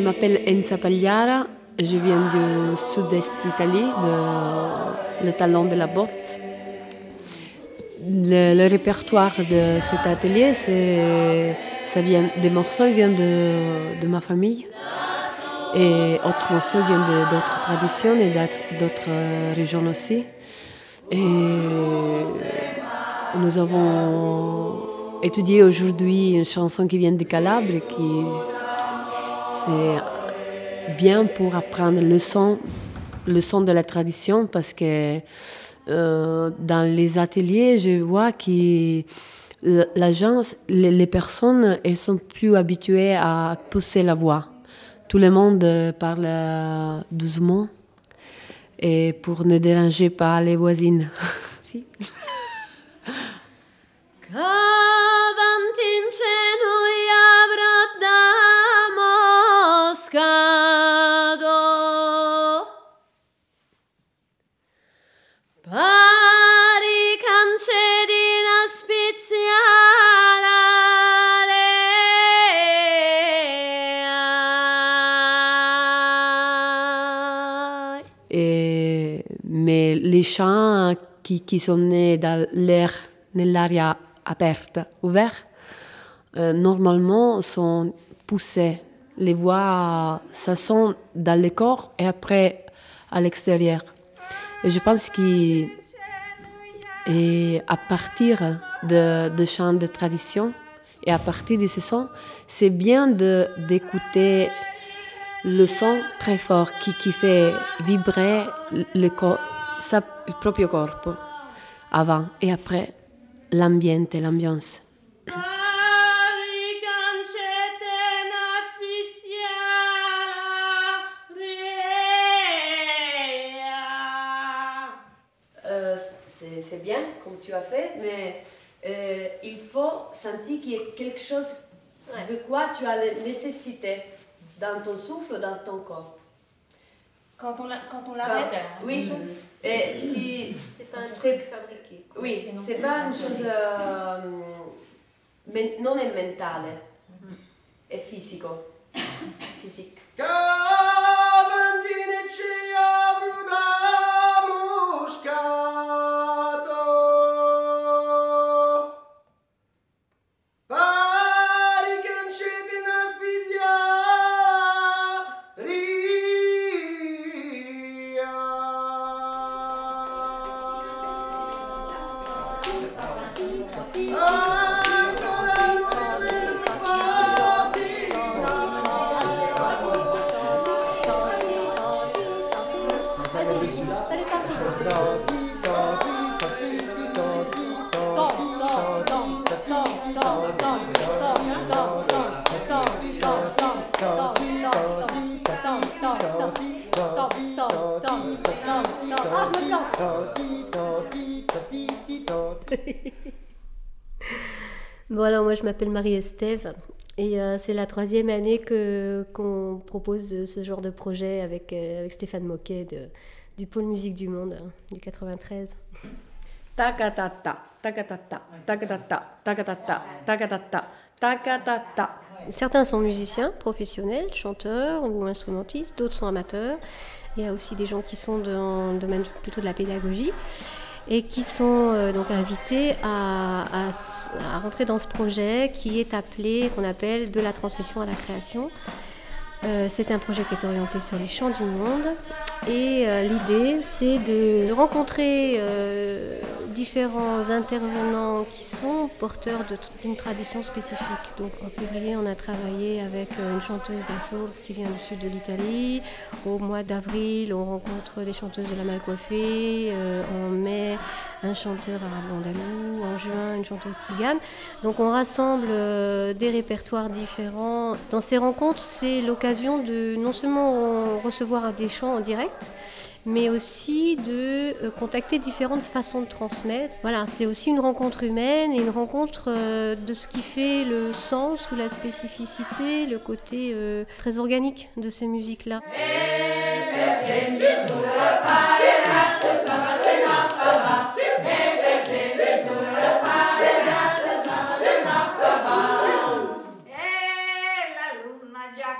m'appelle Enza Pagliara. Je viens du sud-est d'Italie, de le talon de la botte. Le, répertoire de cet atelier, ça vient des morceaux viennent de, de ma famille. Et autres morceaux viennent d'autres traditions et d'autres régions aussi. Et nous avons étudié aujourd'hui une chanson qui vient de Calabre, qui c'est bien pour apprendre le son, de la tradition, parce que euh, dans les ateliers, je vois que l'agence, les, les personnes, elles sont plus habituées à pousser la voix. Tout le monde parle doucement et pour ne déranger pas les voisines. si. Les chants qui, qui sont nés dans l'air, nell'aria aperta, ouverte, euh, normalement sont poussés. Les voix, ça sont dans le corps et après à l'extérieur. Et je pense qu'à partir de, de chants de tradition et à partir de ce son, c'est bien d'écouter le son très fort qui, qui fait vibrer le corps, sa, il proprio corpo, avant et après l'ambiente, l'ambiance. Euh, c'est bien comme tu as fait, mais euh, il faut sentir qu'il y a quelque chose de quoi tu as la nécessité dans ton souffle, dans ton corps. Quand on l'arrête Oui. Et si. C'est pas un truc fabriqué. Oui, c'est pas une chose euh, non è mentale, mm-hmm. è fisico. Physique. ああ Voilà, moi je m'appelle Marie-Estève et euh, c'est la troisième année que, qu'on propose ce genre de projet avec, euh, avec Stéphane Moquet de, du Pôle Musique du Monde hein, du 93. Takatata, takatata, takatata, takatata, takatata, takatata. Certains sont musiciens professionnels, chanteurs ou instrumentistes, d'autres sont amateurs. Il y a aussi des gens qui sont dans le domaine plutôt de la pédagogie et qui sont euh, donc invités à, rentrer dans ce projet qui est appelé, qu'on appelle de la transmission à la création. Euh, c'est un projet qui est orienté sur les chants du monde et euh, l'idée c'est de, rencontrer différents intervenants qui sont porteurs d'une tradition spécifique. Donc en février on a travaillé avec une chanteuse d'assaut qui vient du sud de l'Italie. Au mois d'avril on rencontre des chanteuses de la Malcoiffée. en mai un chanteur arabe andalou, en juin une chanteuse tzigane. Donc on rassemble euh, des répertoires différents. Dans ces rencontres, c'est l'occasion de non seulement recevoir des chants en direct, mais aussi de euh, contacter différentes façons de transmettre. Voilà, c'est aussi une rencontre humaine et une rencontre euh, de ce qui fait le sens ou la spécificité, le côté très organique de ces musiques-là.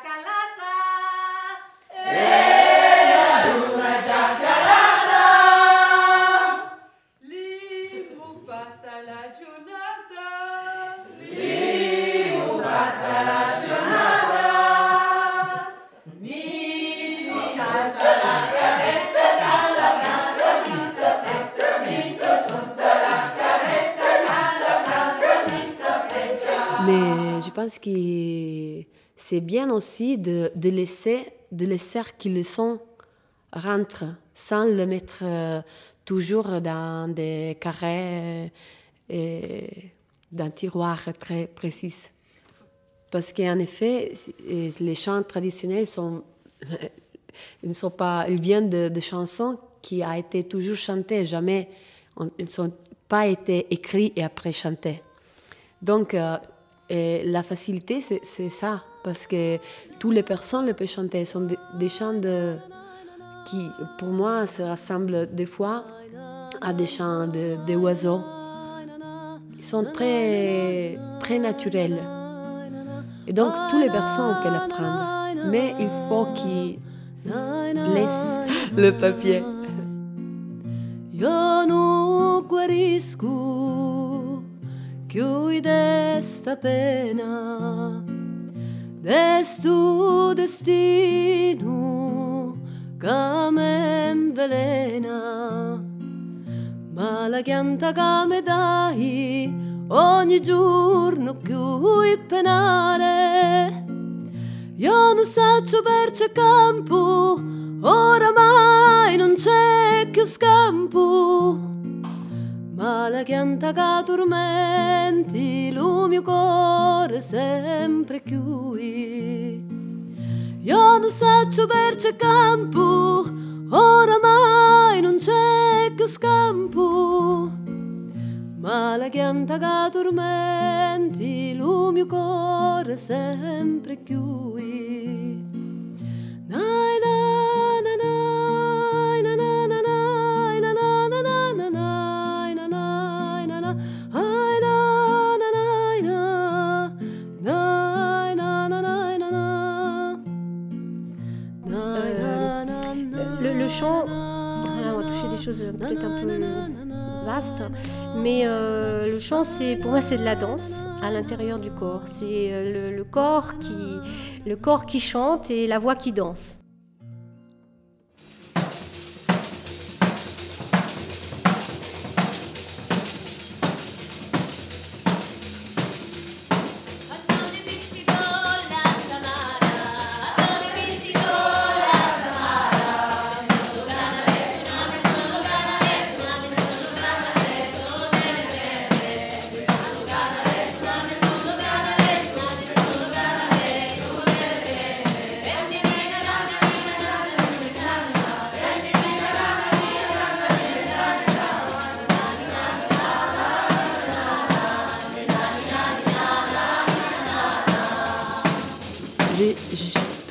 fatta pense que c'est bien aussi de, de laisser, de laisser que le son rentre sans le mettre euh, toujours dans des carrés et d'un tiroir très précis. Parce qu'en effet, les chants traditionnels sont, ils ne sont pas, ils viennent de, chansons qui a été toujours chantées, jamais, ils ne sont pas été écrits et après chantés. Donc, euh, et la facilité, c'est ça, parce que toutes les personnes le peuvent chanter. Ce sont des, chants de, qui, pour moi, se rassemblent des fois à des chants de, des oiseaux. Ils sont très, très naturels. Et donc, toutes les personnes peuvent l'apprendre. Mais il faut qu'ils laissent le papier. Più d'esta pena d'estu destino che me invelena ma la pianta che me dai ogni giorno più penare io non saccio per c'è campo oramai non c'è più scampo ma la pianta che tormenti lo mio cuore sempre chiui. Io non saccio per c'è campo oramai non c'è più scampo. Ma la pianta che tormenti lo mio cuore sempre chiui chant, voilà, on va toucher des choses euh, peut-être un peu vastes, mais euh, le chant, c'est pour moi, c'est de la danse à l'intérieur du corps. C'est euh, le, le corps qui, le corps qui chante et la voix qui danse.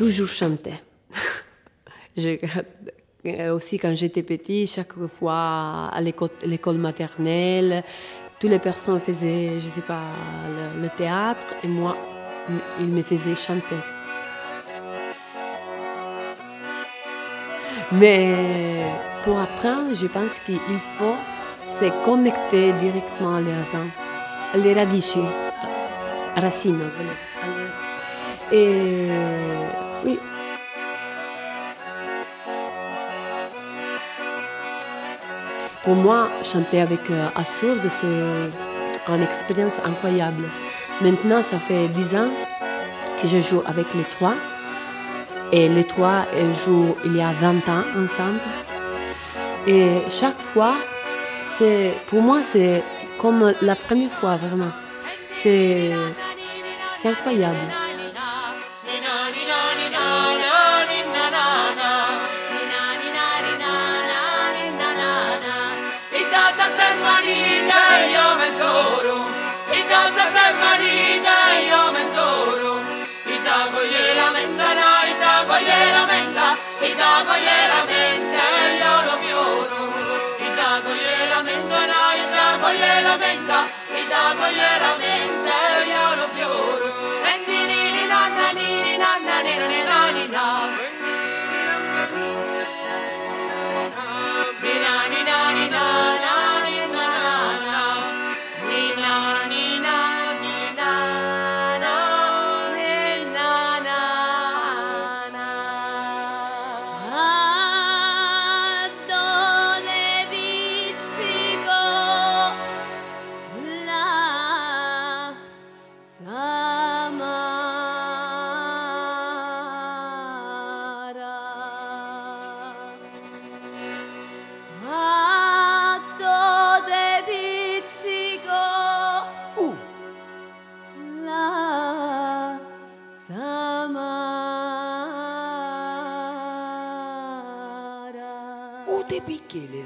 Toujours chanté. Euh, aussi quand j'étais petit, chaque fois à l'école maternelle, toutes les personnes faisaient, je sais pas, le, théâtre et moi, ils me faisaient chanter. Mais pour apprendre, je pense qu'il faut se connecter directement alle racines, alle radici, racines, sbagliato, alle racine. Et oui. Pour moi, chanter avec euh, Assourde, c'est une expérience incroyable. Maintenant, ça fait 10 ans que je joue avec les trois. Et les trois jouent il y a 20 ans ensemble. Et chaque fois, pour moi, c'est comme la première fois, vraiment. C'est incroyable. Itagoglieramente io lo fioro, Itagoglieramente no, Itagoglieramente, Itagoglieramente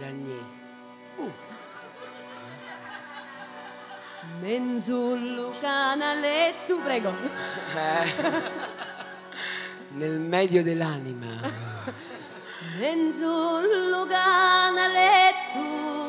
Ragné. Uh. Oh. Menzullo canale, prego. Eh. Nel medio dell'anima. Menzullo canale, tu